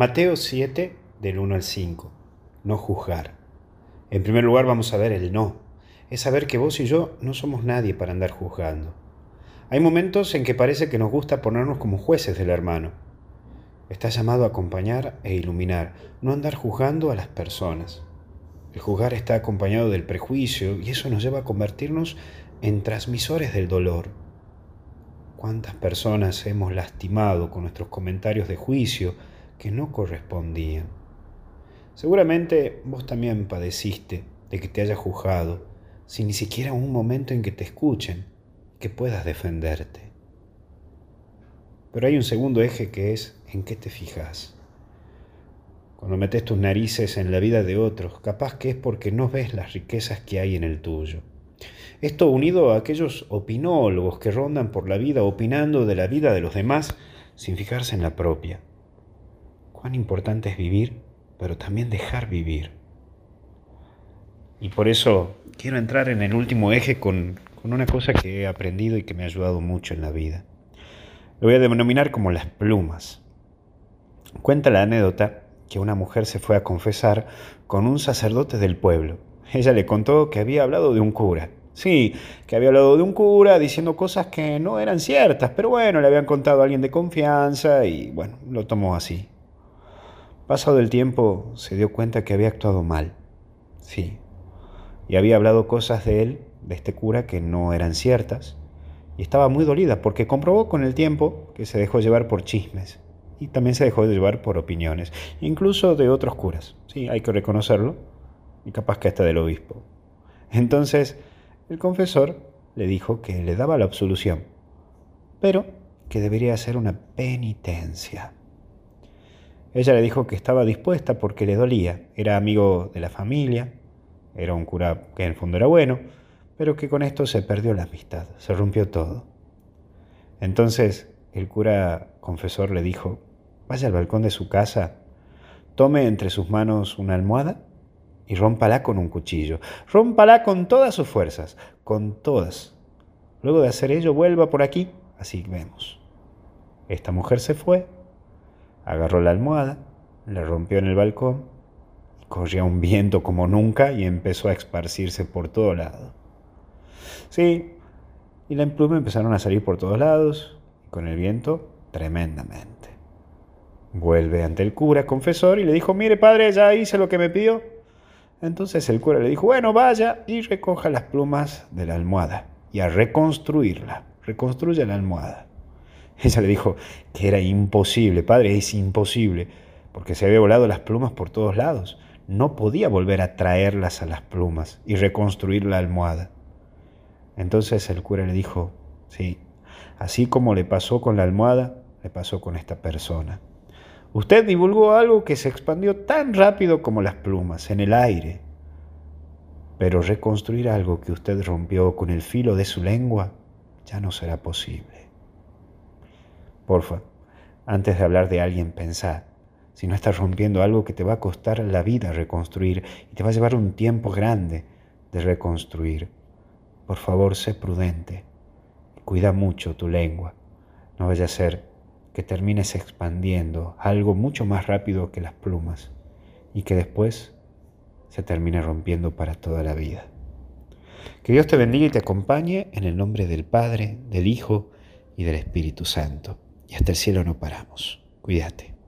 Mateo 7, del 1 al 5. No juzgar. En primer lugar vamos a ver el no. Es saber que vos y yo no somos nadie para andar juzgando. Hay momentos en que parece que nos gusta ponernos como jueces del hermano. Estás llamado a acompañar e iluminar, no andar juzgando a las personas. El juzgar está acompañado del prejuicio y eso nos lleva a convertirnos en transmisores del dolor. ¿Cuántas personas hemos lastimado con nuestros comentarios de juicio, que no correspondían. Seguramente vos también padeciste de que te haya juzgado, sin ni siquiera un momento en que te escuchen, que puedas defenderte. Pero hay un segundo eje que es en qué te fijas. Cuando metes tus narices en la vida de otros, capaz que es porque no ves las riquezas que hay en el tuyo. Esto unido a aquellos opinólogos que rondan por la vida opinando de la vida de los demás sin fijarse en la propia cuán importante es vivir, pero también dejar vivir. Y por eso quiero entrar en el último eje con, una cosa que he aprendido y que me ha ayudado mucho en la vida. Lo voy a denominar como las plumas. Cuenta la anécdota que una mujer se fue a confesar con un sacerdote del pueblo. Ella le contó que había hablado de un cura. Sí, que había hablado de un cura diciendo cosas que no eran ciertas, pero bueno, le habían contado a alguien de confianza y bueno, lo tomó así. Pasado el tiempo se dio cuenta que había actuado mal, sí, y había hablado cosas de él, de este cura, que no eran ciertas, y estaba muy dolida porque comprobó con el tiempo que se dejó llevar por chismes y también se dejó llevar por opiniones, incluso de otros curas, sí, hay que reconocerlo, y capaz que hasta del obispo. Entonces, el confesor le dijo que le daba la absolución, pero que debería hacer una penitencia. Ella le dijo que estaba dispuesta porque le dolía, era amigo de la familia, era un cura que en el fondo era bueno, pero que con esto se perdió la amistad, se rompió todo. Entonces el cura confesor le dijo, vaya al balcón de su casa, tome entre sus manos una almohada y rómpala con un cuchillo. Rómpala con todas sus fuerzas, con todas. Luego de hacer ello, vuelva por aquí, así vemos. Esta mujer se fue Agarró la almohada, la rompió en el balcón, corría un viento como nunca y empezó a esparcirse por todo lado. Sí, y la pluma empezaron a salir por todos lados, con el viento tremendamente. Vuelve ante el cura, confesor, y le dijo, mire padre, ya hice lo que me pidió. Entonces el cura le dijo, bueno, vaya y recoja las plumas de la almohada y a reconstruirla. Reconstruye la almohada. Ella le dijo que era imposible, padre, es imposible, porque se había volado las plumas por todos lados. No podía volver a traerlas a las plumas y reconstruir la almohada. Entonces el cura le dijo, sí, así como le pasó con la almohada, le pasó con esta persona. Usted divulgó algo que se expandió tan rápido como las plumas, en el aire. Pero reconstruir algo que usted rompió con el filo de su lengua ya no será posible. Porfa, antes de hablar de alguien, pensá si no estás rompiendo algo que te va a costar la vida reconstruir y te va a llevar un tiempo grande de reconstruir. Por favor, sé prudente. Cuida mucho tu lengua. No vaya a ser que termines expandiendo algo mucho más rápido que las plumas y que después se termine rompiendo para toda la vida. Que Dios te bendiga y te acompañe en el nombre del Padre, del Hijo y del Espíritu Santo y hasta el cielo no paramos. Cuídate.